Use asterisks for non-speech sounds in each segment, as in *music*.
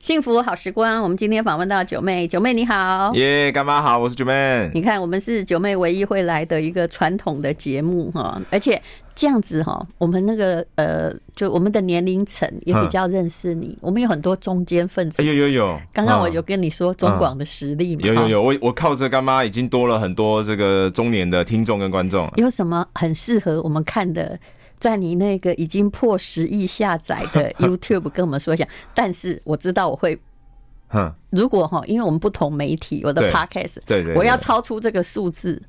幸福好时光，我们今天访问到九妹，九妹你好，耶，干妈好，我是九妹。你看，我们是九妹唯一会来的一个传统的节目哈，而且这样子哈，我们那个呃，就我们的年龄层也比较认识你。嗯、我们有很多中间分子，有有有。刚刚我有跟你说中广的实力嘛，有有有，我我靠着干妈已经多了很多这个中年的听众跟观众。有什么很适合我们看的？在你那个已经破十亿下载的 *laughs* YouTube 跟我们说一下，但是我知道我会，如果哈，因为我们不同媒体，我的 Podcast，对对，我要超出这个数字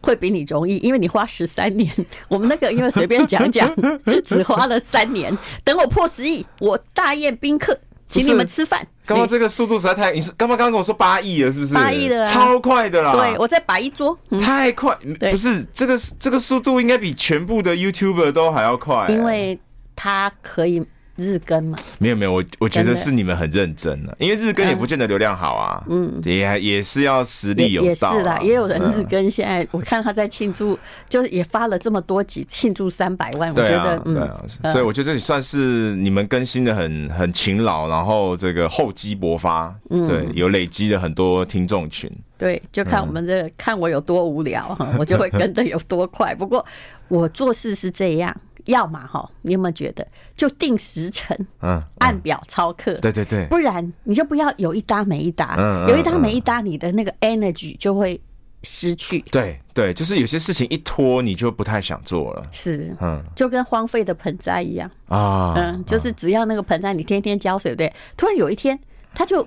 会比你容易，因为你花十三年，我们那个因为随便讲讲，*laughs* 只花了三年，等我破十亿，我大宴宾客。请你们吃饭。刚刚这个速度实在太……你是刚刚刚跟我说八亿了，是不是？八亿了，超快的啦！对，我再摆一桌，太快，不是这个这个速度应该比全部的 YouTuber 都还要快，因为它可以。日更嘛？没有没有，我我觉得是你们很认真的，因为日更也不见得流量好啊。嗯，也也是要实力有道。也是啦，也有人日更。现在我看他在庆祝，就是也发了这么多集，庆祝三百万。我觉得，对啊，所以我觉得这里算是你们更新的很很勤劳，然后这个厚积薄发，对，有累积了很多听众群。对，就看我们这看我有多无聊哈，我就会跟的有多快。不过我做事是这样。要嘛哈，你有没有觉得？就定时程，嗯，按表操课，对对对，不然你就不要有一搭没一搭，有一搭没一搭，你的那个 energy 就会失去。对对，就是有些事情一拖，你就不太想做了。是，嗯，就跟荒废的盆栽一样。啊，嗯，就是只要那个盆栽你天天浇水，对，突然有一天它就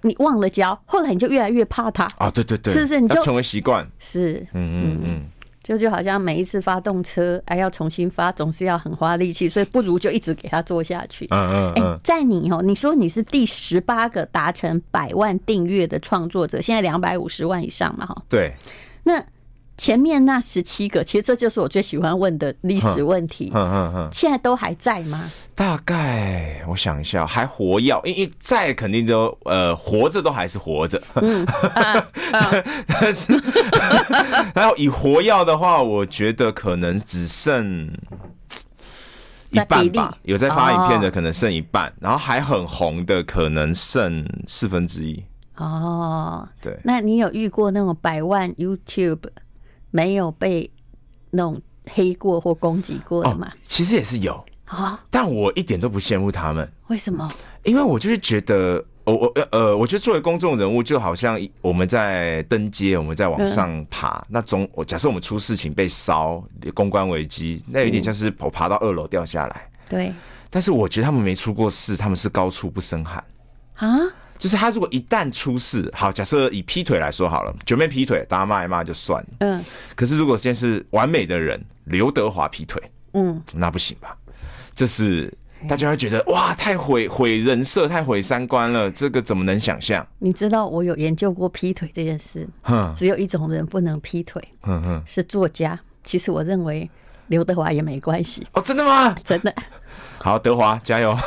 你忘了浇，后来你就越来越怕它。啊，对对对，是不是？你就成为习惯。是，嗯。嗯嗯。就就好像每一次发动车，哎要重新发，总是要很花力气，所以不如就一直给他做下去。嗯嗯。哎，在你哦，你说你是第十八个达成百万订阅的创作者，现在两百五十万以上嘛？哈。对。那。前面那十七个，其实这就是我最喜欢问的历史问题。嗯嗯嗯，现在都还在吗？大概我想一下，还活要，因为在肯定都呃活着都还是活着。嗯，*laughs* 但是 *laughs* 然后以活要的话，我觉得可能只剩一半吧。有在发影片的可能剩一半，然后还很红的可能剩四分之一。哦，对，那你有遇过那种百万 YouTube？没有被那种黑过或攻击过的嘛？哦，其实也是有啊，但我一点都不羡慕他们。为什么？因为我就是觉得，我我呃，我觉得作为公众人物，就好像我们在登阶，我们在往上爬。嗯、那总我假设我们出事情被烧，公关危机，那有点像是我爬到二楼掉下来。对、嗯。但是我觉得他们没出过事，他们是高处不胜寒啊。就是他如果一旦出事，好，假设以劈腿来说好了，九妹劈腿，大家骂一骂就算了。嗯。可是如果现在是完美的人，刘德华劈腿，嗯，那不行吧？就是大家会觉得哇，太毁毁人设，太毁三观了，这个怎么能想象？你知道我有研究过劈腿这件事，嗯，只有一种人不能劈腿，嗯哼，是作家。其实我认为刘德华也没关系。哦，真的吗？真的。好，德华加油！*laughs*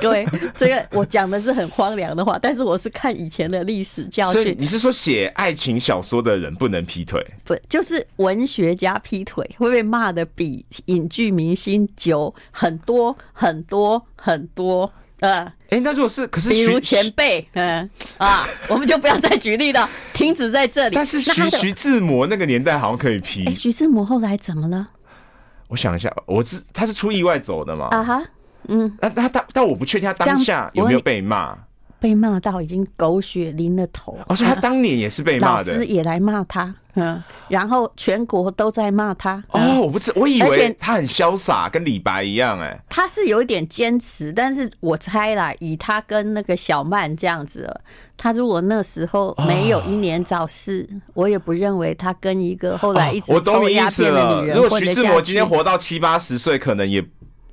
各位，这个我讲的是很荒凉的话，但是我是看以前的历史教训。你是说写爱情小说的人不能劈腿？不，就是文学家劈腿会被骂的比影剧明星久很多很多很多。呃，哎、欸，那如果是可是比如前辈，嗯啊，*laughs* 我们就不要再举例了，停止在这里。但是徐徐志摩那个年代好像可以劈。哎、欸，徐志摩后来怎么了？我想一下，我是他是出意外走的嘛？啊哈。嗯，那他他但我不确定他当下有没有被骂，被骂到已经狗血淋了头。哦，所以他当年也是被骂的，老师也来骂他，嗯，然后全国都在骂他。哦，我不知，我以为他很潇洒，跟李白一样，哎，他是有一点坚持，但是我猜啦，以他跟那个小曼这样子，他如果那时候没有英年早逝，我也不认为他跟一个后来一直抽鸦片的女人。如果徐志摩今天活到七八十岁，可能也。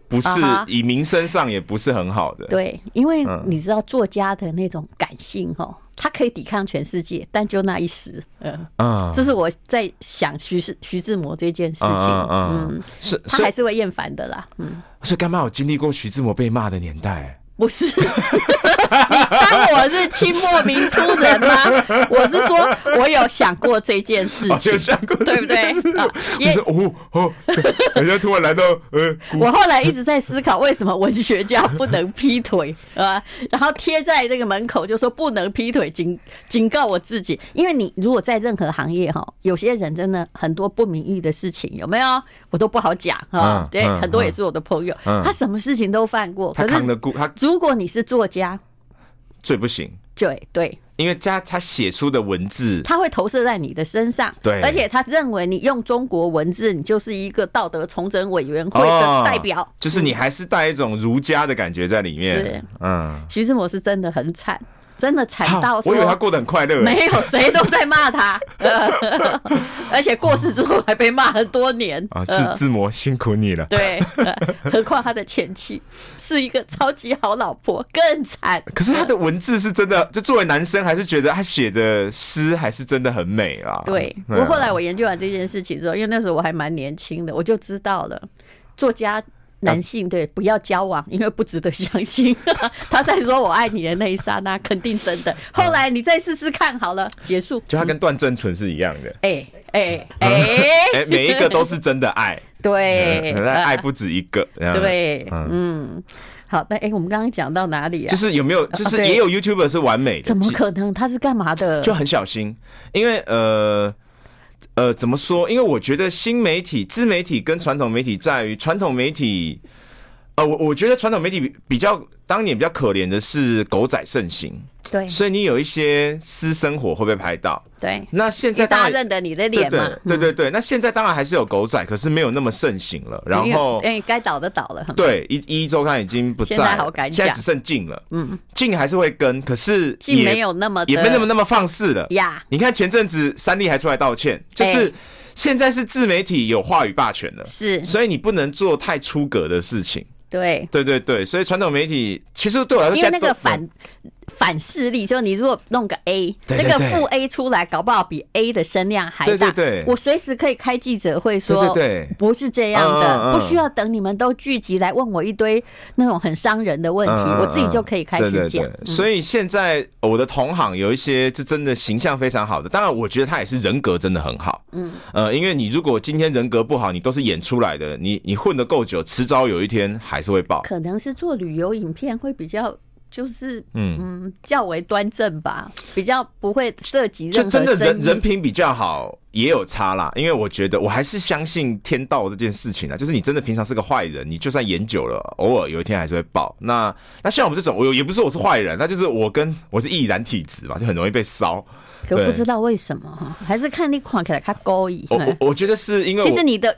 不是以名声上也不是很好的。对，因为你知道作家的那种感性哦，他可以抵抗全世界，但就那一时，嗯，这是我在想徐志徐志摩这件事情，嗯，是他还是会厌烦的啦，嗯。所以干嘛有经历过徐志摩被骂的年代？不是，你当我是清末民初人吗？我是说，我有想过这件事情，有想过，对不对？*laughs* 啊，也哦哦，*laughs* 人家突然来到，呃，*laughs* 我后来一直在思考，为什么文学家不能劈腿啊？然后贴在这个门口，就说不能劈腿，警警告我自己，因为你如果在任何行业哈，有些人真的很多不名誉的事情，有没有？我都不好讲哈。对，很多也是我的朋友，他什么事情都犯过，他扛得过他。如果你是作家，最不行。对对，因为家他写出的文字，他会投射在你的身上。对，而且他认为你用中国文字，你就是一个道德重整委员会的代表，哦、就是你还是带一种儒家的感觉在里面。是，嗯，徐志摩是真的很惨。真的惨到，我以为他过得很快乐。没有，谁都在骂他，*laughs* 而且过世之后还被骂了多年。啊，志志摩辛苦你了。对，何况他的前妻是一个超级好老婆，更惨。可是他的文字是真的，就作为男生还是觉得他写的诗还是真的很美啊。对，我后来我研究完这件事情之后，因为那时候我还蛮年轻的，我就知道了作家。男性对，不要交往，因为不值得相信。*laughs* 他在说我爱你的那一刹那，*laughs* 肯定真的。后来你再试试看好了，结束。就他跟段正淳是一样的。哎哎 *laughs* 哎哎，每一个都是真的爱。对，爱不止一个。对，嗯，好，那哎，我们刚刚讲到哪里啊？就是有没有，就是也有 YouTuber 是完美的？怎么可能？他是干嘛的？就很小心，因为呃。呃，怎么说？因为我觉得新媒体、自媒体跟传统媒体在于传统媒体，呃，我我觉得传统媒体比较当年比较可怜的是狗仔盛行。对，所以你有一些私生活会被拍到。对，那现在大家认得你的脸嘛？对对对，那现在当然还是有狗仔，可是没有那么盛行了。然后，哎，该倒的倒了。对，一一周刊已经不在，现在只剩静了。嗯，静还是会跟，可是也没有那么也没那么那么放肆了呀。你看前阵子三立还出来道歉，就是现在是自媒体有话语霸权了，是，所以你不能做太出格的事情。对。对对对，所以传统媒体其实对我来说，因为那个反反势力，就你如果弄个 A，那个负 A 出来，搞不好比 A 的声量还大。对对，我随时可以开记者会说，对，不是这样的，不需要等你们都聚集来问我一堆那种很伤人的问题，我自己就可以开始讲。所以现在我的同行有一些就真的形象非常好的，当然我觉得他也是人格真的很好。嗯。呃，因为你如果今天人格不好，你都是演出来的，你你混得够久，迟早有一天还是会爆。可能是做旅游影片会比较。就是嗯嗯较为端正吧，比较不会涉及任何。就真的人人品比较好也有差啦，因为我觉得我还是相信天道这件事情啊。就是你真的平常是个坏人，你就算演久了，偶尔有一天还是会爆。那那像我们这种，我也不是我是坏人，那就是我跟我是易燃体质嘛，就很容易被烧。可不知道为什么哈，还是看你看起来他高一。我我觉得是因为其实你的。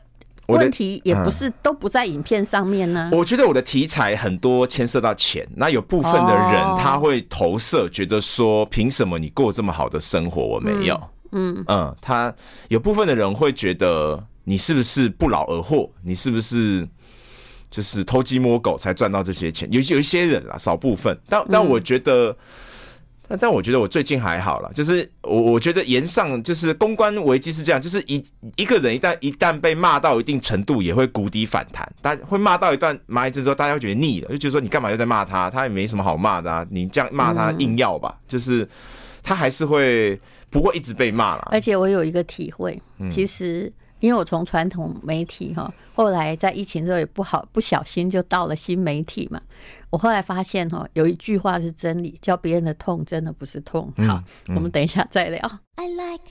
问题也不是都不在影片上面呢、啊。我觉得我的题材很多牵涉到钱，那有部分的人他会投射，觉得说凭什么你过这么好的生活，我没有？嗯嗯，嗯，他有部分的人会觉得你是不是不劳而获？你是不是就是偷鸡摸狗才赚到这些钱？有有一些人啦，少部分，但但我觉得。但但我觉得我最近还好了，就是我我觉得言上就是公关危机是这样，就是一一个人一旦一旦被骂到一定程度，也会谷底反弹，大家会骂到一段骂一阵之后，大家会觉得腻了，就觉得说你干嘛又在骂他？他也没什么好骂的啊，你这样骂他硬要吧，就是他还是会不会一直被骂了。而且我有一个体会，其实。因为我从传统媒体哈，后来在疫情之后也不好，不小心就到了新媒体嘛。我后来发现哈，有一句话是真理，叫别人的痛真的不是痛。好，我们等一下再聊。I like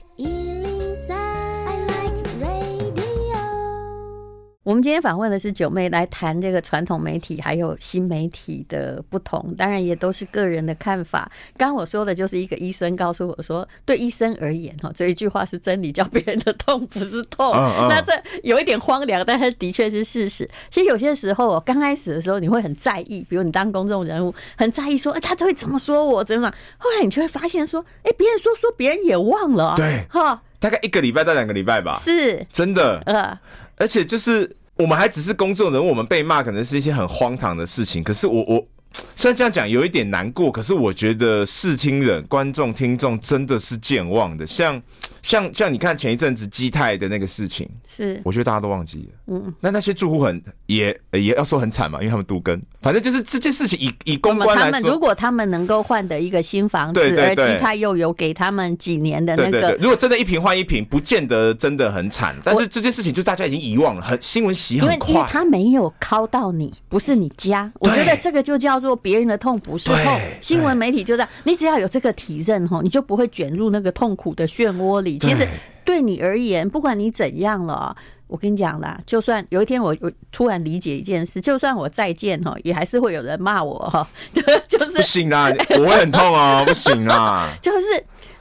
我们今天访问的是九妹，来谈这个传统媒体还有新媒体的不同，当然也都是个人的看法。刚刚我说的就是一个医生告诉我说，对医生而言，哈，这一句话是真理，叫别人的痛不是痛。*laughs* 那这有一点荒凉，但是的确是事实。其实有些时候，刚开始的时候，你会很在意，比如你当公众人物，很在意说，哎，他都会怎么说我，怎么？后来你就会发现说，哎，别人说说，别人也忘了。对，哈，大概一个礼拜到两个礼拜吧，是真的。呃，而且就是。我们还只是公众人物，我们被骂可能是一些很荒唐的事情。可是我我虽然这样讲有一点难过，可是我觉得视听人、观众、听众真的是健忘的，像。像像你看前一阵子基泰的那个事情，是我觉得大家都忘记了。嗯，那那些住户很也也要说很惨嘛，因为他们独根，反正就是这件事情以以公关来说，他们如果他们能够换得一个新房子，而基泰又有给他们几年的那个，如果真的一瓶换一瓶，不见得真的很惨。但是这件事情就大家已经遗忘了，很新闻洗很快，因为因为他没有敲到你，不是你家，我觉得这个就叫做别人的痛不是痛。新闻媒体就这样，你只要有这个体认吼，你就不会卷入那个痛苦的漩涡里。其实。对。你而言，不管你怎样了，我跟你讲啦，就算有一天我我突然理解一件事，就算我再见哈，也还是会有人骂我哈，*laughs* 就就是不行啦，我会很痛啊，*laughs* 不行啦，就是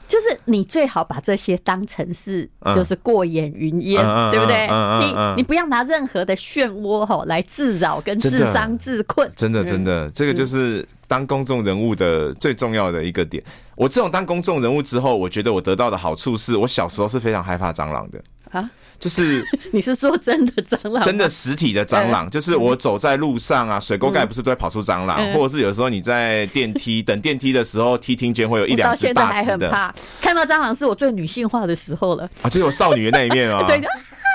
就是你最好把这些当成是就是过眼云烟，嗯、对不对？嗯、你你不要拿任何的漩涡哈来自扰跟自伤自困，真的真的，这个就是。当公众人物的最重要的一个点，我这种当公众人物之后，我觉得我得到的好处是我小时候是非常害怕蟑螂的。啊，就是 *laughs* 你是说真的蟑螂，真的实体的蟑螂，就是我走在路上啊，水沟盖不是都会跑出蟑螂，或者是有时候你在电梯等电梯的时候，梯厅间会有一两只大只的，看到蟑螂是我最女性化的时候了。*laughs* 啊，就是我少女的那一面啊，*laughs* 对的，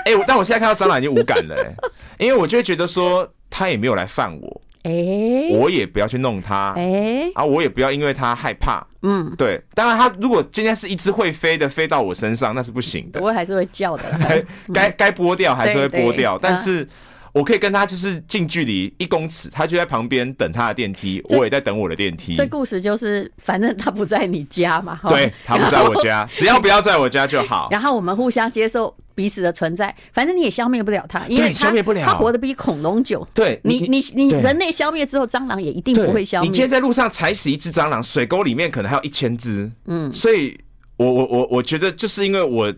哎，但我现在看到蟑螂已经无感了，哎，因为我就会觉得说他也没有来犯我。哎，欸、我也不要去弄它，哎、欸，啊，我也不要因为它害怕，嗯，对。当然，它如果今天是一只会飞的飞到我身上，那是不行的，我还是会叫的，*laughs* 该该剥掉还是会剥掉，但是。我可以跟他就是近距离一公尺，他就在旁边等他的电梯，我也在等我的电梯。这故事就是，反正他不在你家嘛，对，他不在我家，只要不要在我家就好。*laughs* 然后我们互相接受彼此的存在，反正你也消灭不了它，因为消灭不了，他活得比恐龙久。对，你你你人类消灭之后，蟑螂也一定不会消灭。你今天在路上踩死一只蟑螂，水沟里面可能还有一千只。嗯，所以我我我我觉得就是因为我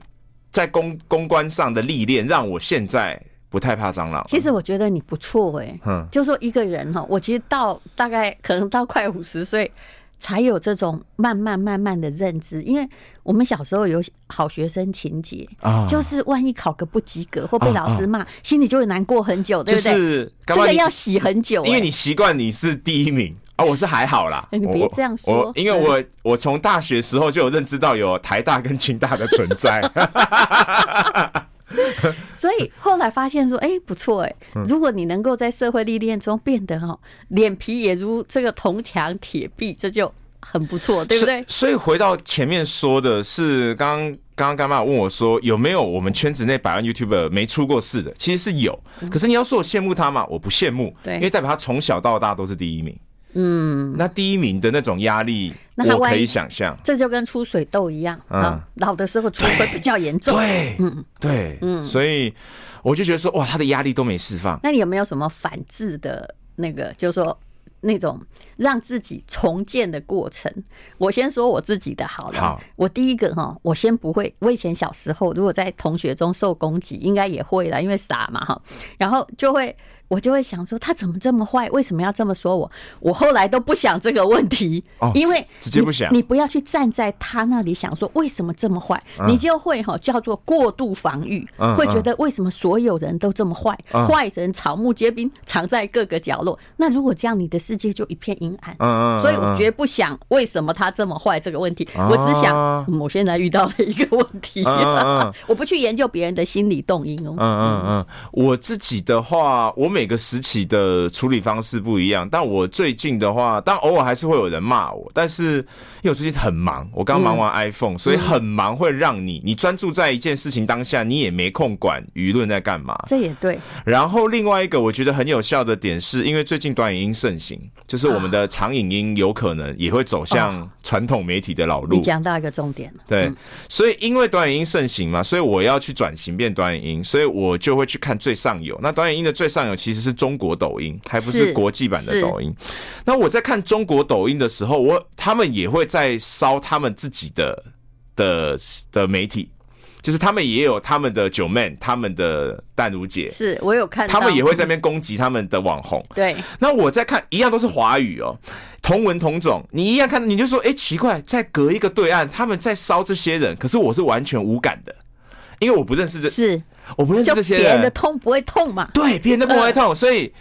在公公关上的历练，让我现在。不太怕蟑螂。其实我觉得你不错哎，嗯，就说一个人哈，我其实到大概可能到快五十岁，才有这种慢慢慢慢的认知。因为我们小时候有好学生情节啊，就是万一考个不及格或被老师骂，心里就会难过很久，对不对？是这个要洗很久，因为你习惯你是第一名啊，我是还好啦。*laughs* 你别这样说，因为我我从大学时候就有认知到有台大跟清大的存在。*laughs* *laughs* 所以后来发现说，哎，不错哎，如果你能够在社会历练中变得哦脸皮也如这个铜墙铁壁，这就很不错，对不对？所以回到前面说的是，刚刚刚刚妈问我说，有没有我们圈子内百万 YouTuber 没出过事的？其实是有，可是你要说我羡慕他嘛，我不羡慕，对，因为代表他从小到大都是第一名。嗯，那第一名的那种压力，那我可以想象。这就跟出水痘一样，嗯，老的时候出会比较严重。对，嗯，对，嗯，所以我就觉得说，哇，他的压力都没释放。那你有没有什么反制的那个，就是说那种让自己重建的过程？我先说我自己的好了。好，我第一个哈，我先不会。我以前小时候如果在同学中受攻击，应该也会啦，因为傻嘛哈，然后就会。我就会想说，他怎么这么坏？为什么要这么说我？我后来都不想这个问题，因为直接不想。你不要去站在他那里想说为什么这么坏，你就会哈叫做过度防御，会觉得为什么所有人都这么坏？坏人草木皆兵，藏在各个角落。那如果这样，你的世界就一片阴暗。所以我绝不想为什么他这么坏这个问题，我只想我现在遇到了一个问题，*laughs* 我不去研究别人的心理动因哦。嗯嗯嗯，我自己的话，我。每个时期的处理方式不一样，但我最近的话，但偶尔还是会有人骂我。但是因为我最近很忙，我刚忙完 iPhone，所以很忙，会让你你专注在一件事情当下，你也没空管舆论在干嘛。这也对。然后另外一个我觉得很有效的点，是因为最近短影音盛行，就是我们的长影音有可能也会走向传统媒体的老路。你讲到一个重点了。对，所以因为短影音盛行嘛，所以我要去转型变短影音，所以我就会去看最上游。那短影音的最上游。其实是中国抖音，还不是国际版的抖音。那我在看中国抖音的时候，我他们也会在烧他们自己的的的媒体，就是他们也有他们的九妹，他们的淡如姐，是我有看，他们也会在那边攻击他们的网红。对，那我在看，一样都是华语哦，同文同种，你一样看，你就说，哎，奇怪，在隔一个对岸，他们在烧这些人，可是我是完全无感的，因为我不认识这是。我不认识这些人，别人的痛不会痛嘛？对，别人的不会痛，所以。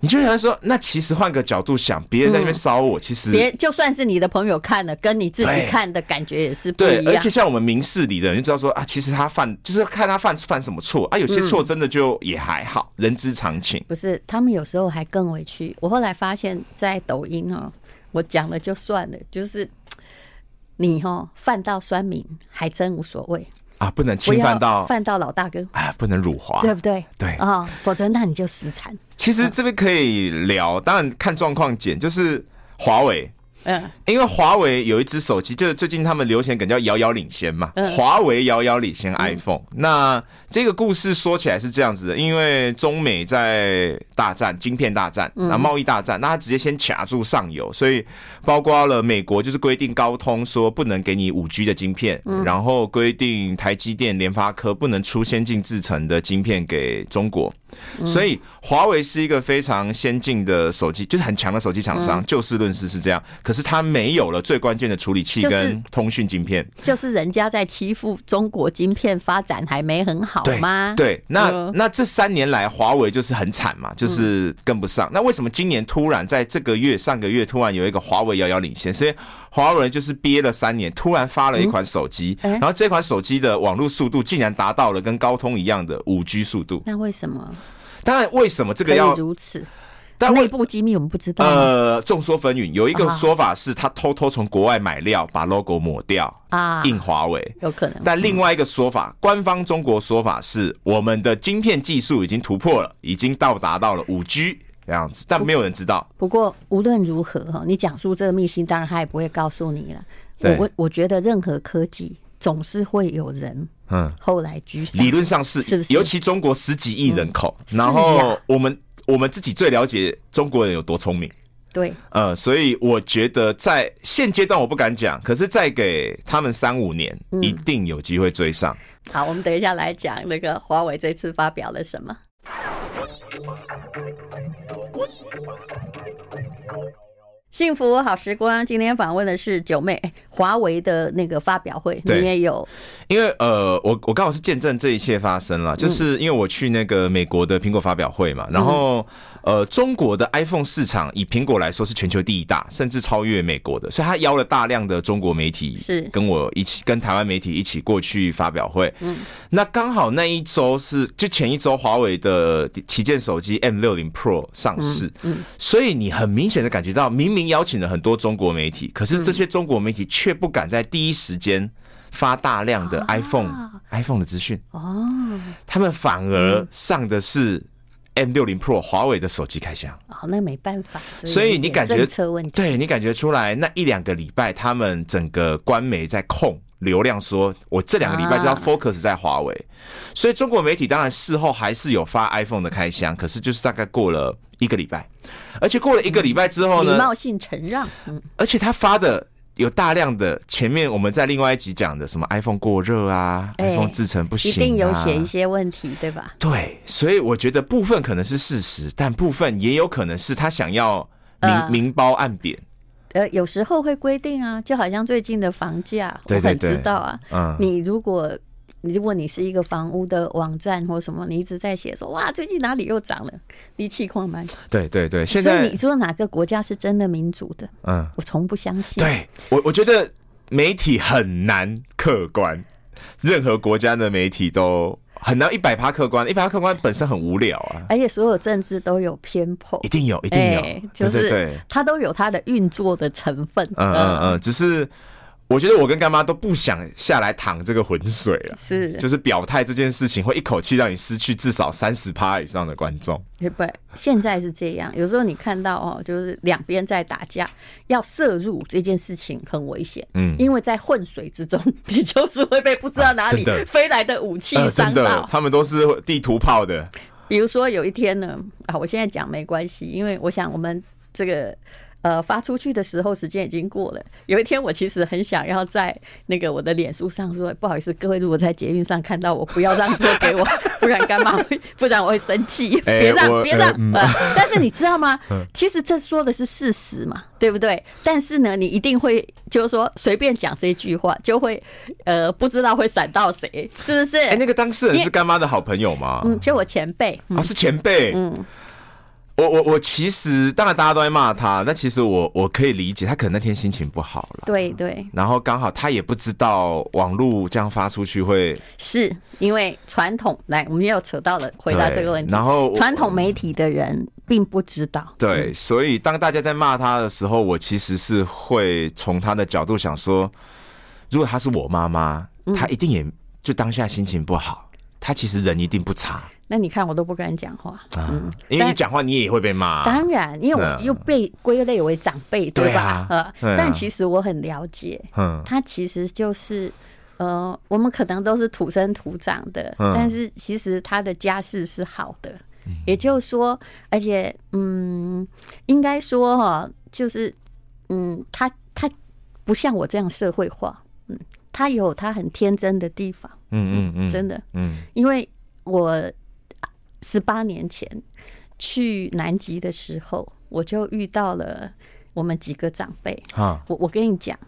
你就想说，那其实换个角度想，别人在那边烧我，其实别就算是你的朋友看了，跟你自己看的感觉也是不一样。对，而且像我们明事理的人就知道说啊，其实他犯就是看他犯犯什么错啊，有些错真的就也还好，人之常情。不是，他们有时候还更委屈。我后来发现，在抖音哦，我讲了就算了，就是你哦犯到酸民还真无所谓。啊，不能侵犯到犯到老大哥啊，不能辱华，对不对？对啊、哦，否则那你就死惨。其实这边可以聊，当然看状况减，就是华为。嗯，因为华为有一只手机，就是最近他们流行梗叫遥遥领先嘛。华为遥遥领先 iPhone。那这个故事说起来是这样子的，因为中美在大战，晶片大战，那贸易大战，那他直接先卡住上游，所以包括了美国就是规定高通说不能给你五 G 的晶片，然后规定台积电、联发科不能出先进制程的晶片给中国。所以华为是一个非常先进的手机，就是很强的手机厂商。就事论事是这样，可是它没有了最关键的处理器跟通讯晶片，就是人家在欺负中国晶片发展还没很好吗？对，那那这三年来华为就是很惨嘛，就是跟不上。那为什么今年突然在这个月、上个月突然有一个华为遥遥领先？所以华为就是憋了三年，突然发了一款手机，然后这款手机的网络速度竟然达到了跟高通一样的五 G 速度。那为什么？当然，为什么这个要如此？但内部机密我们不知道。呃，众说纷纭，有一个说法是他偷偷从国外买料，把 logo 抹掉啊，印华为，有可能。但另外一个说法，官方中国说法是我们的晶片技术已经突破了，已经到达到了五 G 这样子，但没有人知道。不过无论如何哈，你讲述这个秘辛，当然他也不会告诉你了。我我我觉得任何科技总是会有人。嗯，后来居上，理论上是，是不是？尤其中国十几亿人口，嗯、然后我们、啊、我们自己最了解中国人有多聪明，对，呃，所以我觉得在现阶段我不敢讲，可是再给他们三五年，一定有机会追上。嗯、好，我们等一下来讲那个华为这次发表了什么。幸福好时光，今天访问的是九妹，华为的那个发表会，你也有。因为呃，我我刚好是见证这一切发生了，就是因为我去那个美国的苹果发表会嘛，然后。呃，中国的 iPhone 市场以苹果来说是全球第一大，甚至超越美国的，所以他邀了大量的中国媒体，是。跟我一起，跟台湾媒体一起过去发表会。嗯，那刚好那一周是就前一周，华为的旗舰手机 M 六零 Pro 上市，嗯，嗯，所以你很明显的感觉到，明明邀请了很多中国媒体，可是这些中国媒体却不敢在第一时间发大量的 iPhone、啊、iPhone 的资讯。哦，他们反而上的是。M 六零 Pro 华为的手机开箱，哦，那没办法，所以你感觉对你感觉出来那一两个礼拜，他们整个官媒在控流量，说我这两个礼拜就要 focus 在华为，所以中国媒体当然事后还是有发 iPhone 的开箱，可是就是大概过了一个礼拜，而且过了一个礼拜之后呢，礼貌性承让，嗯，而且他发的。有大量的前面我们在另外一集讲的什么 iPhone 过热啊、欸、，iPhone 制成不行、啊，一定有写一些问题，对吧？对，所以我觉得部分可能是事实，但部分也有可能是他想要明、呃、明褒暗贬。呃，有时候会规定啊，就好像最近的房价，我很知道啊。嗯，你如果。如果你是一个房屋的网站或什么，你一直在写说哇，最近哪里又涨了，你气矿蛮。对对对，现在所以你说哪个国家是真的民主的？嗯，我从不相信。对我，我觉得媒体很难客观，任何国家的媒体都很难一百趴客观，一百趴客观本身很无聊啊。而且所有政治都有偏颇，一定有，一定有，欸、就是它都有它的运作的成分。嗯嗯嗯，只是。我觉得我跟干妈都不想下来淌这个浑水了，是，就是表态这件事情会一口气让你失去至少三十趴以上的观众。不，现在是这样，有时候你看到哦，就是两边在打架，要涉入这件事情很危险，嗯，因为在混水之中，你就是会被不知道哪里飞来的武器伤到。他们都是地图炮的。比如说有一天呢，啊，我现在讲没关系，因为我想我们这个。呃，发出去的时候时间已经过了。有一天，我其实很想要在那个我的脸书上说：“不好意思，各位，如果在捷运上看到我，不要让座给我，*laughs* 不然干妈会？不然我会生气。别让，别让。呃，但是你知道吗？其实这说的是事实嘛，对不对？但是呢，你一定会就是说随便讲这句话，就会呃不知道会闪到谁，是不是？哎，那个当事人是干妈的好朋友吗？嗯，就我前辈。啊，是前辈。嗯。我我我其实当然大家都在骂他，但其实我我可以理解他可能那天心情不好了。对对。然后刚好他也不知道网络这样发出去会是因为传统来，我们又扯到了回答这个问题。然后传统媒体的人并不知道。对，所以当大家在骂他的时候，我其实是会从他的角度想说，如果他是我妈妈，她一定也就当下心情不好，她其实人一定不差。那你看我都不敢讲话，嗯，因为你讲话你也会被骂。当然，因为我又被归类为长辈，对吧？呃，但其实我很了解，嗯，他其实就是，呃，我们可能都是土生土长的，但是其实他的家世是好的，也就是说，而且，嗯，应该说哈，就是，嗯，他他不像我这样社会化，嗯，他有他很天真的地方，嗯嗯嗯，真的，嗯，因为我。十八年前去南极的时候，我就遇到了我们几个长辈啊。我我跟你讲，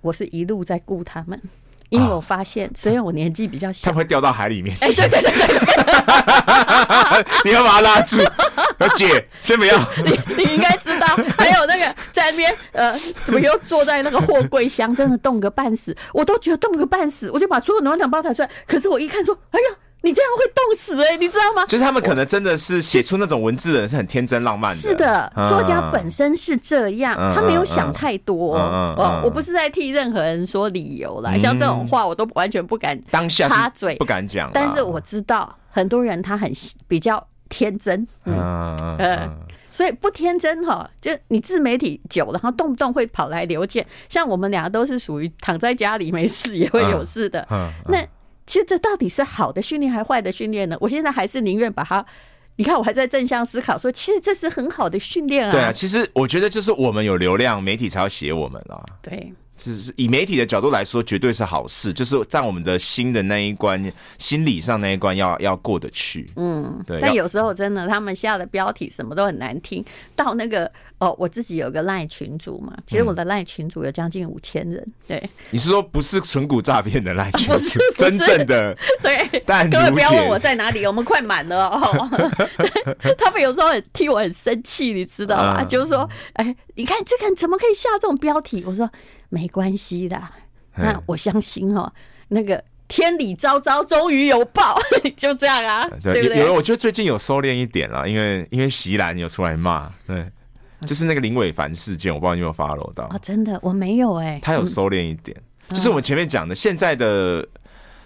我是一路在顾他们，因为我发现，虽然我年纪比较小，他们会掉到海里面。哎，对对对对，*laughs* 你要把他拉住，*laughs* 姐，先不要。你你应该知道，还有那个在那边，呃，怎么又坐在那个货柜箱，真的冻个半死，我都觉得冻个半死，我就把所有暖暖包抬出来。可是我一看，说，哎呀。你这样会冻死哎、欸，你知道吗？就是他们可能真的是写出那种文字的人是很天真浪漫的。是的，作家本身是这样，他没有想太多。哦，我不是在替任何人说理由啦，像这种话我都完全不敢当下插嘴，不敢讲。但是我知道很多人他很比较天真，嗯嗯，所以不天真哈，就你自媒体久，然后动不动会跑来留件。像我们俩都是属于躺在家里没事也会有事的，嗯那。其实这到底是好的训练还是坏的训练呢？我现在还是宁愿把它，你看我还在正向思考，说其实这是很好的训练啊。对啊，其实我觉得就是我们有流量，媒体才要写我们啊。对。就是以媒体的角度来说，绝对是好事。就是在我们的心的那一关，心理上那一关要要过得去。嗯，对。但有时候真的，他们下的标题什么都很难听。到那个哦，我自己有个赖群组嘛，其实我的赖群组有将近五千人。对，你是说不是纯股诈骗的赖群组？*laughs* 真正的 *laughs* 对。但各位不要问我在哪里，我们快满了哦。*laughs* 他们有时候很替我很生气，你知道吗？就是说，哎，你看这个人怎么可以下这种标题？我说。没关系的，那我相信哦，那个天理昭昭，终于有报，*laughs* 就这样啊。对，对对有，有，我觉得最近有收敛一点了，因为因为席兰有出来骂，对，就是那个林伟凡事件，我不知道你有没有 follow 到啊？真的，我没有哎、欸。他有收敛一点，嗯、就是我们前面讲的，现在的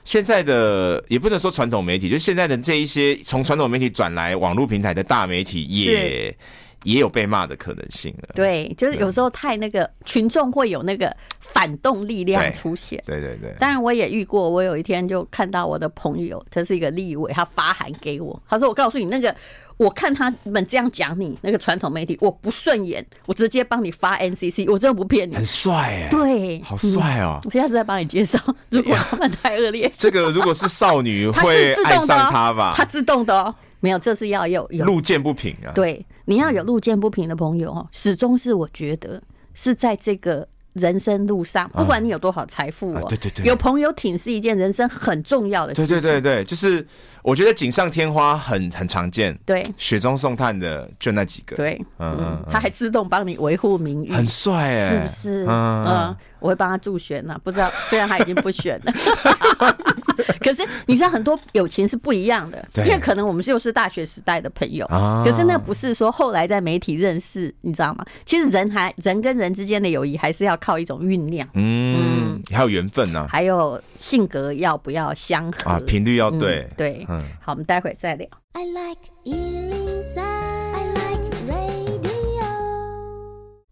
现在的也不能说传统媒体，就是现在的这一些从传统媒体转来网络平台的大媒体也。也有被骂的可能性了。对，就是有时候太那个群众会有那个反动力量出现。对对对。当然我也遇过，我有一天就看到我的朋友，他是一个立委，他发函给我，他说：“我告诉你，那个我看他们这样讲你那个传统媒体，我不顺眼，我直接帮你发 *laughs* NCC，我真的不骗你。”很帅哎。对，好帅哦！我现在是在帮你介绍，如果他们太恶劣，这个如果是少女 *laughs* 会爱上他吧？他自动的哦。没有，这是要有有路见不平啊。对，你要有路见不平的朋友哦，始终是我觉得是在这个人生路上，不管你有多少财富哦，对对对，有朋友挺是一件人生很重要的事情。对对对对，就是我觉得锦上添花很很常见，对，雪中送炭的就那几个，对，嗯，他还自动帮你维护名誉，很帅哎，是不是？嗯。我会帮他助选呢，不知道，虽然他已经不选了，*laughs* *laughs* 可是你知道很多友情是不一样的，因为可能我们就是大学时代的朋友，可是那不是说后来在媒体认识，你知道吗？其实人还人跟人之间的友谊还是要靠一种酝酿，嗯，还有缘分呢，还有性格要不要相合。啊，频率要对，对，嗯，好，我们待会再聊。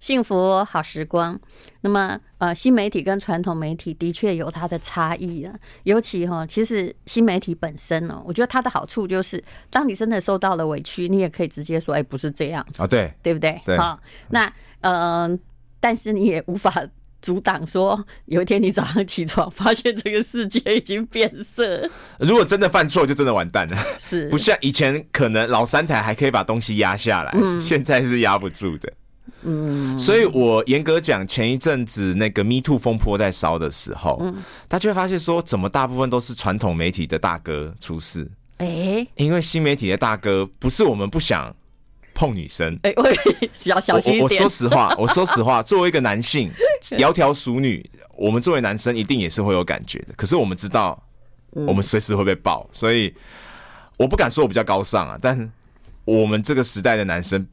幸福好时光。那么呃，新媒体跟传统媒体的确有它的差异啊。尤其哈，其实新媒体本身呢，我觉得它的好处就是，当你真的受到了委屈，你也可以直接说，哎，不是这样子啊，对，对不对？对。好，那嗯、呃，但是你也无法。阻挡说，有一天你早上起床，发现这个世界已经变色。如果真的犯错，就真的完蛋了。是，不像以前可能老三台还可以把东西压下来，嗯，现在是压不住的。嗯，所以我严格讲，前一阵子那个 Me Too 风波在烧的时候，嗯，他就会发现说，怎么大部分都是传统媒体的大哥出事？哎、欸，因为新媒体的大哥不是我们不想。碰女生，哎、欸，我要小心一点。我，我说实话，我说实话，*laughs* 作为一个男性，*laughs* 窈窕淑女，我们作为男生一定也是会有感觉的。可是我们知道，我们随时会被爆，所以我不敢说我比较高尚啊。但我们这个时代的男生，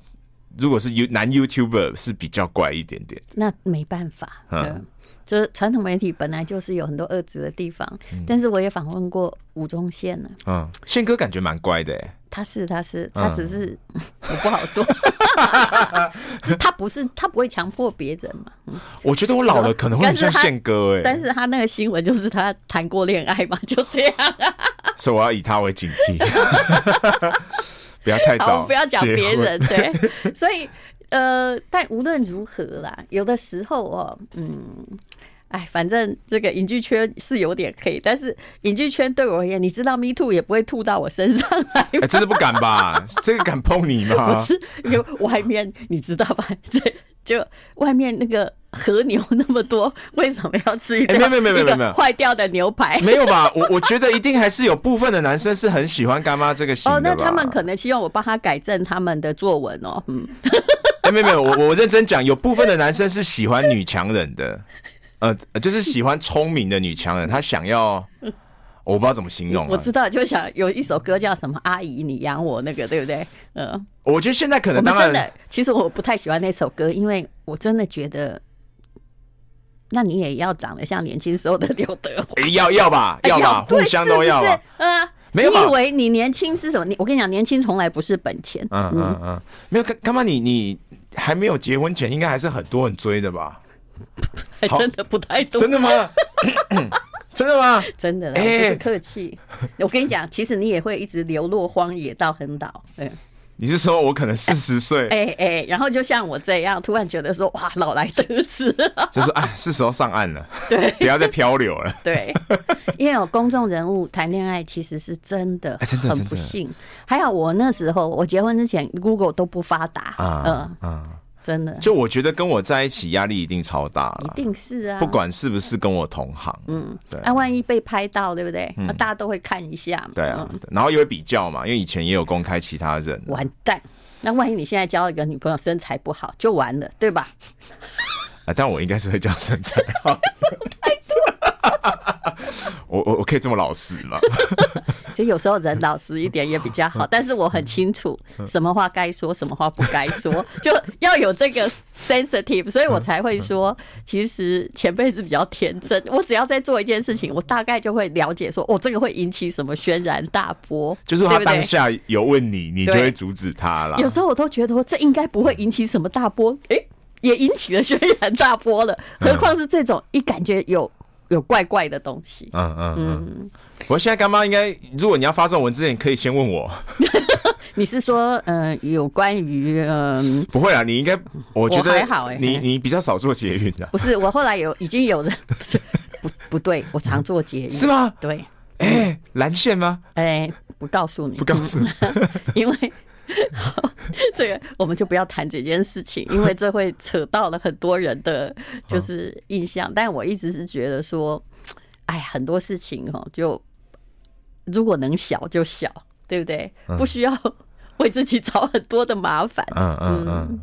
如果是 You 男 YouTuber 是比较怪一点点。那没办法，嗯。就是传统媒体本来就是有很多恶质的地方，嗯、但是我也访问过吴宗宪呢。嗯，宪哥感觉蛮乖的，哎，他是他是他只是、嗯、*laughs* 我不好说，*laughs* 他不是他不会强迫别人嘛。我觉得我老了可能会很像宪哥，哎，但是他那个新闻就是他谈过恋爱嘛，就这样。*laughs* 所以我要以他为警惕，不要太早，不要讲别人，对，所以。呃，但无论如何啦，有的时候哦，嗯，哎，反正这个影剧圈是有点黑，但是影剧圈对我而言，你知道，Me Too 也不会吐到我身上来。真的不敢吧？*laughs* 这个敢碰你吗？不是，因为外面你知道吧？这就外面那个和牛那么多，为什么要吃一个？没有没有没有没有没有坏掉的牛排？没有吧？我我觉得一定还是有部分的男生是很喜欢干妈这个型的。哦，那他们可能希望我帮他改正他们的作文哦。嗯。欸、*laughs* 没有没有，我我认真讲，有部分的男生是喜欢女强人的，呃，就是喜欢聪明的女强人，他想要，*laughs* 我不知道怎么形容、啊。我知道，就想有一首歌叫什么“阿姨你养我”那个，对不对？嗯、呃，我觉得现在可能当然真的，其实我不太喜欢那首歌，因为我真的觉得，那你也要长得像年轻时候的刘德华、欸，要要吧，要吧，互相都要吧，嗯。你以为你年轻是什么？你我跟你讲，年轻从来不是本钱。嗯嗯嗯，没有干干嘛？你你还没有结婚前，应该还是很多人追的吧？*laughs* 还真的不太多。真的吗？*laughs* 真的吗？真的，哎，不是客气。我跟你讲，其实你也会一直流落荒野到很老。嗯。你是说我可能四十岁，哎哎，然后就像我这样，突然觉得说哇，老来得子，就是哎，是时候上岸了，*laughs* 对，不要再漂流了，*laughs* 对，因为有公众人物谈恋爱，其实是真的，真的很不幸。还好我那时候我结婚之前，Google 都不发达，嗯。嗯。真的，就我觉得跟我在一起压力一定超大了，一定是啊，不管是不是跟我同行，嗯，对，那万一被拍到，对不对？那大家都会看一下嘛，对啊，然后也会比较嘛，因为以前也有公开其他人，完蛋，那万一你现在交一个女朋友身材不好，就完了，对吧？*laughs* 啊，但我应该是会交身材好，*laughs* *laughs* *laughs* 我我我可以这么老实吗？*laughs* 其实有时候人老实一点也比较好，但是我很清楚什么话该说，什么话不该说，*laughs* 就要有这个 sensitive，所以我才会说，其实前辈是比较天真。我只要在做一件事情，我大概就会了解说，哦，这个会引起什么轩然大波。就是他当下有问你，你就会阻止他了。有时候我都觉得说，这应该不会引起什么大波，哎、欸，也引起了轩然大波了。何况是这种一感觉有有怪怪的东西。嗯嗯嗯。我现在干妈应该，如果你要发这种文字，你可以先问我。*laughs* 你是说，呃，有关于，嗯、呃，不会啊，你应该，我觉得还好哎，你你比较少做捷运的。不是，我后来有已经有人，*laughs* 不不对，我常做捷运。是吗？对。哎、欸，蓝线吗？哎、欸，不告诉你，不告诉你，*laughs* 因为 *laughs* 这个我们就不要谈这件事情，因为 *laughs* 这会扯到了很多人的就是印象。但我一直是觉得说，哎，很多事情哈就。如果能小就小，对不对？不需要为自己找很多的麻烦。嗯嗯嗯。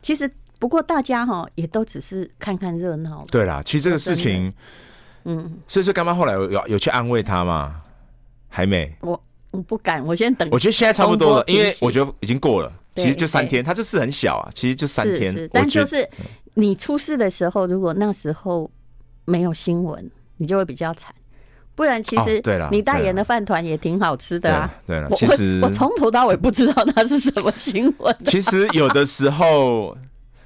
其实，不过大家哈也都只是看看热闹。对啦，其实这个事情，嗯，所以说，干妈后来有有去安慰他吗？还没。我我不敢，我先等。我觉得现在差不多了，因为我觉得已经过了。其实就三天，他这事很小啊，其实就三天。但就是你出事的时候，如果那时候没有新闻，你就会比较惨。不然，其实对了，你代言的饭团也挺好吃的啊。对了，其实我从头到尾不知道那是什么新闻。其实有的时候，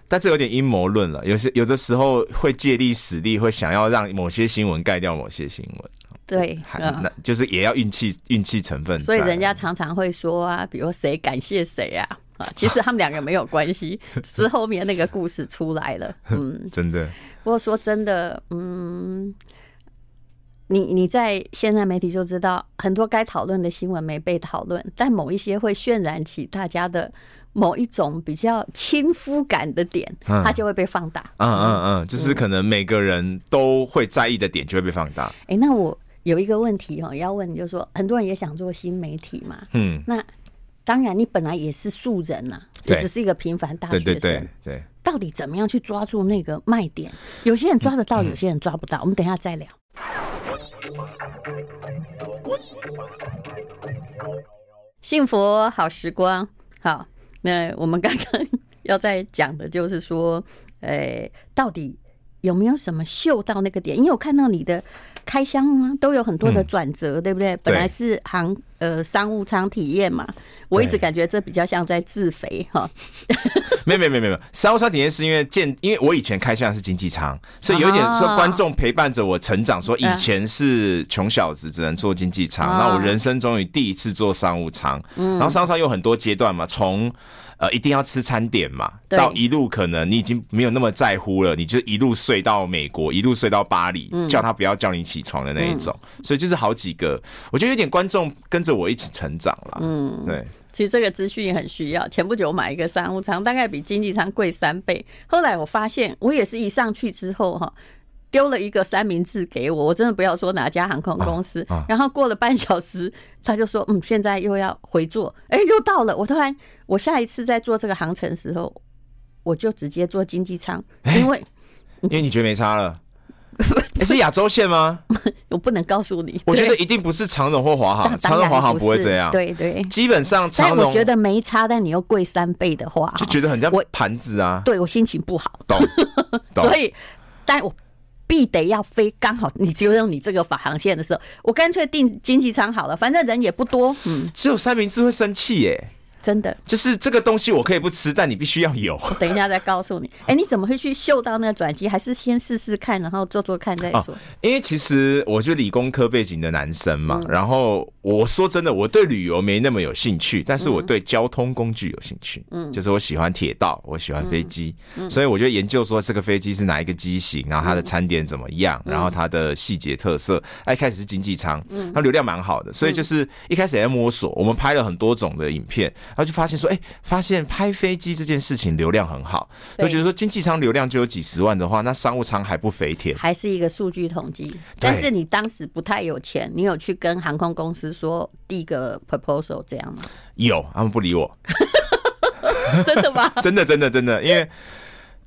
但这有点阴谋论了。有些有的时候会借力使力，会想要让某些新闻盖掉某些新闻。对，那就是也要运气运气成分。所以人家常常会说啊，比如谁感谢谁啊啊，其实他们两个没有关系，*laughs* 是后面那个故事出来了。嗯，*laughs* 真的。不过说真的，嗯，你你在现在媒体就知道，很多该讨论的新闻没被讨论，但某一些会渲染起大家的某一种比较亲肤感的点，它就会被放大。嗯嗯嗯，就是可能每个人都会在意的点就会被放大。哎，那我。有一个问题哦，要问你，就是说，很多人也想做新媒体嘛。嗯，那当然，你本来也是素人呐，也只是一个平凡大学生。对对对对。到底怎么样去抓住那个卖点？有些人抓得到，有些人抓不到。我们等一下再聊。幸福好时光，好。那我们刚刚要再讲的就是说，诶，到底有没有什么嗅到那个点？因为我看到你的。开箱啊，都有很多的转折，嗯，对不对？本来是航呃商务舱体验嘛，我一直感觉这比较像在自肥哈。*laughs* 没有没有没有没有，商务舱体验是因为见，因为我以前开箱是经济舱，所以有一点说观众陪伴着我成长，说以前是穷小子只能坐经济舱，那我人生终于第一次坐商务舱，然后商务舱有很多阶段嘛，从。呃，一定要吃餐点嘛？到一路可能你已经没有那么在乎了，你就一路睡到美国，一路睡到巴黎，嗯、叫他不要叫你起床的那一种。嗯、所以就是好几个，我觉得有点观众跟着我一起成长了。嗯，对。其实这个资讯也很需要。前不久我买一个商务舱，大概比经济舱贵三倍。后来我发现，我也是一上去之后哈。丢了一个三明治给我，我真的不要说哪家航空公司。啊啊、然后过了半小时，他就说：“嗯，现在又要回坐，哎，又到了。”我突然，我下一次在做这个航程的时候，我就直接坐经济舱，因为因为你觉得没差了。*laughs* 你是亚洲线吗？*laughs* 我不能告诉你。我觉得一定不是长荣或华航，长荣华航不会这样。对对，基本上长荣我觉得没差，但你又贵三倍的话，就觉得很像盘子啊。对我心情不好，懂？*laughs* 所以，但我。必得要飞，刚好你只有用你这个法航线的时候，我干脆订经济舱好了，反正人也不多。嗯，只有三明治会生气耶。真的，就是这个东西我可以不吃，但你必须要有。我等一下再告诉你。*laughs* 哎、欸，你怎么会去嗅到那个转机？还是先试试看，然后做做看再说？哦、因为其实我是理工科背景的男生嘛，嗯、然后我说真的，我对旅游没那么有兴趣，但是我对交通工具有兴趣。嗯，就是我喜欢铁道，我喜欢飞机，嗯、所以我就研究说这个飞机是哪一个机型，然后它的餐点怎么样，然后它的细节特色。一开始是经济舱，它流量蛮好的，所以就是一开始也在摸索。我们拍了很多种的影片。然后就发现说，哎，发现拍飞机这件事情流量很好，就觉得说经济舱流量就有几十万的话，那商务舱还不肥田？还是一个数据统计。但是你当时不太有钱，你有去跟航空公司说第一个 proposal 这样吗？有，他们不理我。*laughs* 真的吗？*laughs* 真的，真的，真的，因为，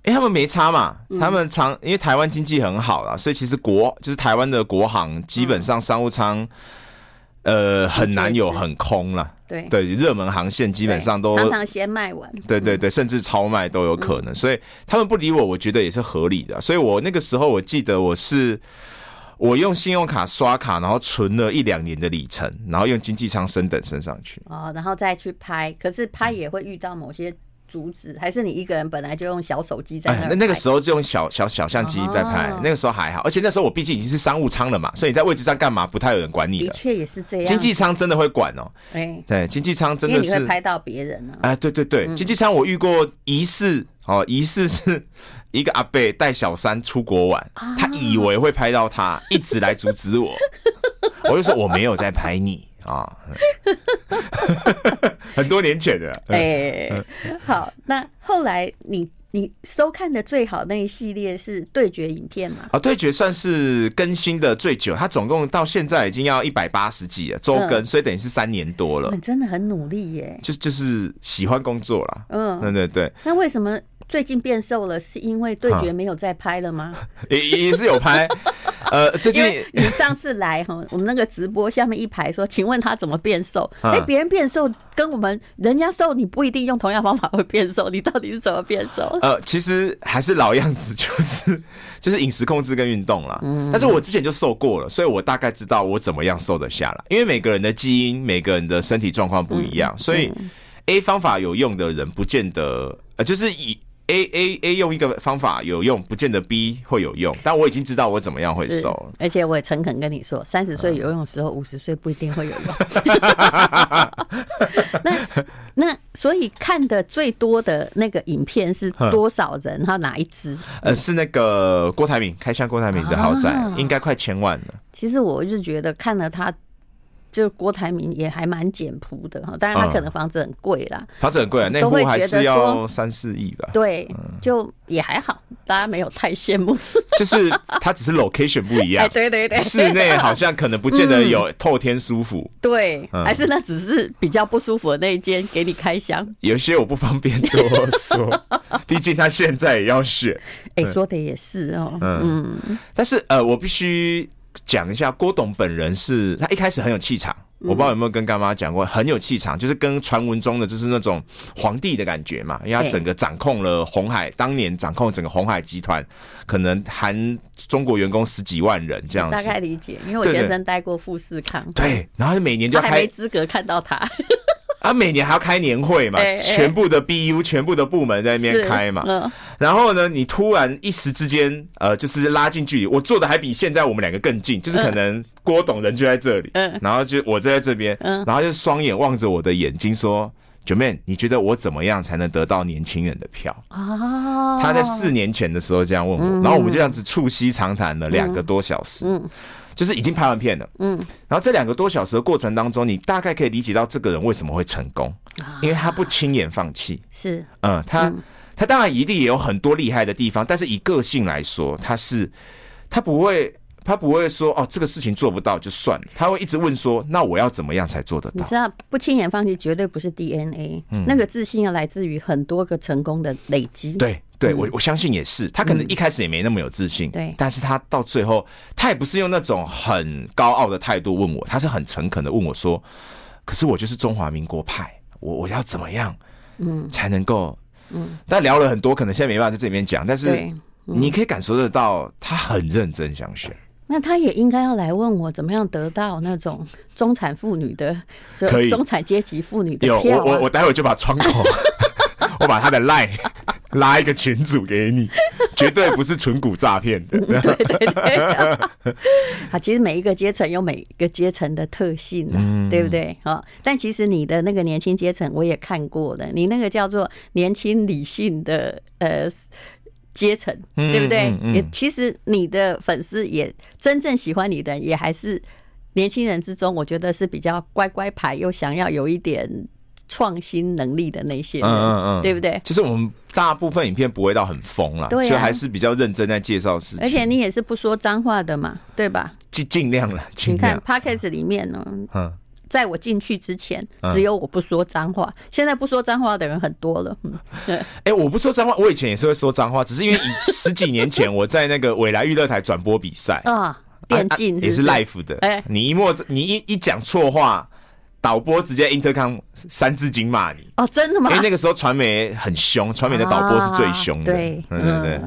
因为他们没差嘛，他们常因为台湾经济很好啦，所以其实国就是台湾的国航基本上商务舱。呃，很难有很空了。对对，热门航线基本上都常常先卖完。对对对，甚至超卖都有可能。所以他们不理我，我觉得也是合理的。所以我那个时候，我记得我是我用信用卡刷卡，然后存了一两年的里程，然后用经济舱升等升上去。哦，然后再去拍，可是拍也会遇到某些。阻止还是你一个人本来就用小手机在那？那、哎、那个时候就用小小小相机在拍，哦、那个时候还好，而且那时候我毕竟已经是商务舱了嘛，所以你在位置上干嘛不太有人管你。的确也是这样，经济舱真的会管哦、喔。哎，对，经济舱真的是你会拍到别人啊。哎，对对对，经济舱我遇过疑似哦，疑似是一个阿贝带小三出国玩，啊、他以为会拍到他，一直来阻止我，*laughs* 我就说我没有在拍你。啊，*laughs* 很多年前的。*laughs* 哎，好，那后来你你收看的最好那一系列是对决影片嘛？啊，对决算是更新的最久，它总共到现在已经要一百八十集了，周更，所以等于是三年多了。你真的很努力耶，就就是喜欢工作啦。嗯，对对对。那为什么最近变瘦了？是因为对决没有再拍了吗？*laughs* 也 *laughs* 也是有拍。*laughs* 呃，最近你上次来哈，我们那个直播下面一排说，请问他怎么变瘦？哎、欸，别人变瘦跟我们人家瘦，你不一定用同样方法会变瘦，你到底是怎么变瘦？呃，其实还是老样子，就是就是饮食控制跟运动啦。嗯，但是我之前就瘦过了，所以我大概知道我怎么样瘦得下来。因为每个人的基因、每个人的身体状况不一样，所以 A 方法有用的人，不见得呃，就是以。A A A 用一个方法有用，不见得 B 会有用。但我已经知道我怎么样会瘦了，而且我也诚恳跟你说，三十岁有用的时候，五十岁不一定会有用。*laughs* 那那所以看的最多的那个影片是多少人？他哪一支？呃，是那个郭台铭开箱郭台铭的豪宅，啊、应该快千万了。其实我就觉得看了他。就郭台铭也还蛮简朴的哈，当然他可能房子很贵啦，房子很贵啊，那户还是要三四亿吧。对，就也还好，大家没有太羡慕。*laughs* 就是他只是 location 不一样，对对对，室内好像可能不见得有透天舒服。对，还是那只是比较不舒服的那一间给你开箱。有些我不方便多说，*laughs* 毕竟他现在也要选。哎，说的也是哦，嗯，但是呃，我必须。讲一下郭董本人是，他一开始很有气场，我不知道有没有跟干妈讲过，很有气场，就是跟传闻中的就是那种皇帝的感觉嘛，因为他整个掌控了红海，当年掌控整个红海集团，可能含中国员工十几万人这样子。大概理解，因为我先生待过富士康，对，然后每年就开，还没资格看到他。他每年还要开年会嘛，全部的 BU、全部的部门在那边开嘛。然后呢，你突然一时之间，呃，就是拉近距离，我坐的还比现在我们两个更近，就是可能郭董人就在这里，然后就我就在这边，然后就双眼望着我的眼睛说：“Jermaine，你觉得我怎么样才能得到年轻人的票？啊？”他在四年前的时候这样问我，然后我们就这样子促膝长谈了两个多小时。就是已经拍完片了，嗯，然后这两个多小时的过程当中，你大概可以理解到这个人为什么会成功，因为他不轻言放弃，是，嗯，他他当然一定也有很多厉害的地方，但是以个性来说，他是他不会他不会说哦这个事情做不到就算了，他会一直问说那我要怎么样才做得到？你知道不轻言放弃绝对不是 DNA，那个自信要来自于很多个成功的累积，对。对，我我相信也是，他可能一开始也没那么有自信，对，但是他到最后，他也不是用那种很高傲的态度问我，他是很诚恳的问我说，可是我就是中华民国派，我我要怎么样，嗯，才能够，嗯，但聊了很多，可能现在没办法在这里面讲，但是你可以感受得到，他很认真想选，那他也应该要来问我，怎么样得到那种中产妇女的，可以。中产阶级妇女的票，我我我待会就把窗口，*laughs* 我把他的 line。拉一个群主给你，*laughs* 绝对不是纯股诈骗的。对 *laughs* 对对，*laughs* 好，其实每一个阶层有每一个阶层的特性，嗯，对不对？好，但其实你的那个年轻阶层我也看过的，你那个叫做年轻理性的呃阶层，对不对？也其实你的粉丝也真正喜欢你的，也还是年轻人之中，我觉得是比较乖乖牌，又想要有一点。创新能力的那些人，嗯嗯嗯，对不对？就是我们大部分影片不会到很疯啦，对，就还是比较认真在介绍事情。而且你也是不说脏话的嘛，对吧？尽尽量了。你看 Podcast 里面呢，嗯，在我进去之前，只有我不说脏话，现在不说脏话的人很多了。*laughs* 哎，我不说脏话，我以前也是会说脏话，只是因为以 *laughs* 十几年前我在那个未来娱乐台转播比赛啊，电竞也是 live 的。哎，你一莫，你一一讲错话。导播直接 intercom 三字经骂你哦，真的吗？因为那个时候传媒很凶，传媒的导播是最凶的。对，对对对。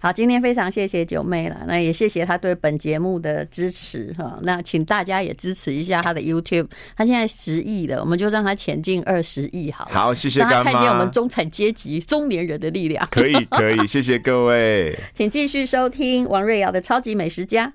好，今天非常谢谢九妹了，那也谢谢她对本节目的支持哈。那请大家也支持一下她的 YouTube，她现在十亿了，我们就让她前进二十亿好了。好，谢谢干妈。看见我们中产阶级中年人的力量。可以，可以，谢谢各位。*laughs* 请继续收听王瑞瑶的超级美食家。